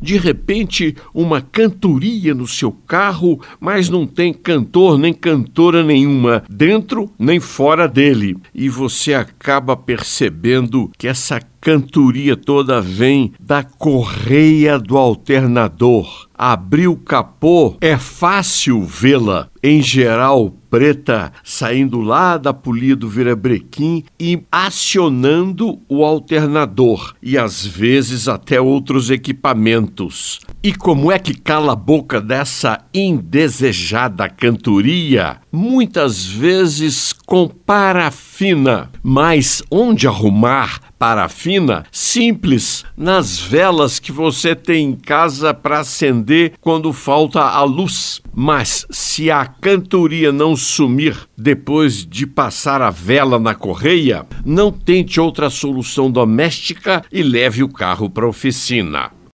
de repente uma cantoria no seu carro, mas não tem cantor nem cantora nenhuma dentro nem fora dele. E você acaba percebendo que essa cantoria toda vem da correia do alternador. Abriu o capô, é fácil vê-la, em geral preta, saindo lá da Polido Virabrequim e acionando o alternador e às vezes até outros equipamentos. E como é que cala a boca dessa indesejada cantoria? Muitas vezes com parafina. Mas onde arrumar parafina? Simples, nas velas que você tem em casa para acender quando falta a luz. Mas se a cantoria não sumir depois de passar a vela na correia, não tente outra solução doméstica e leve o carro para a oficina.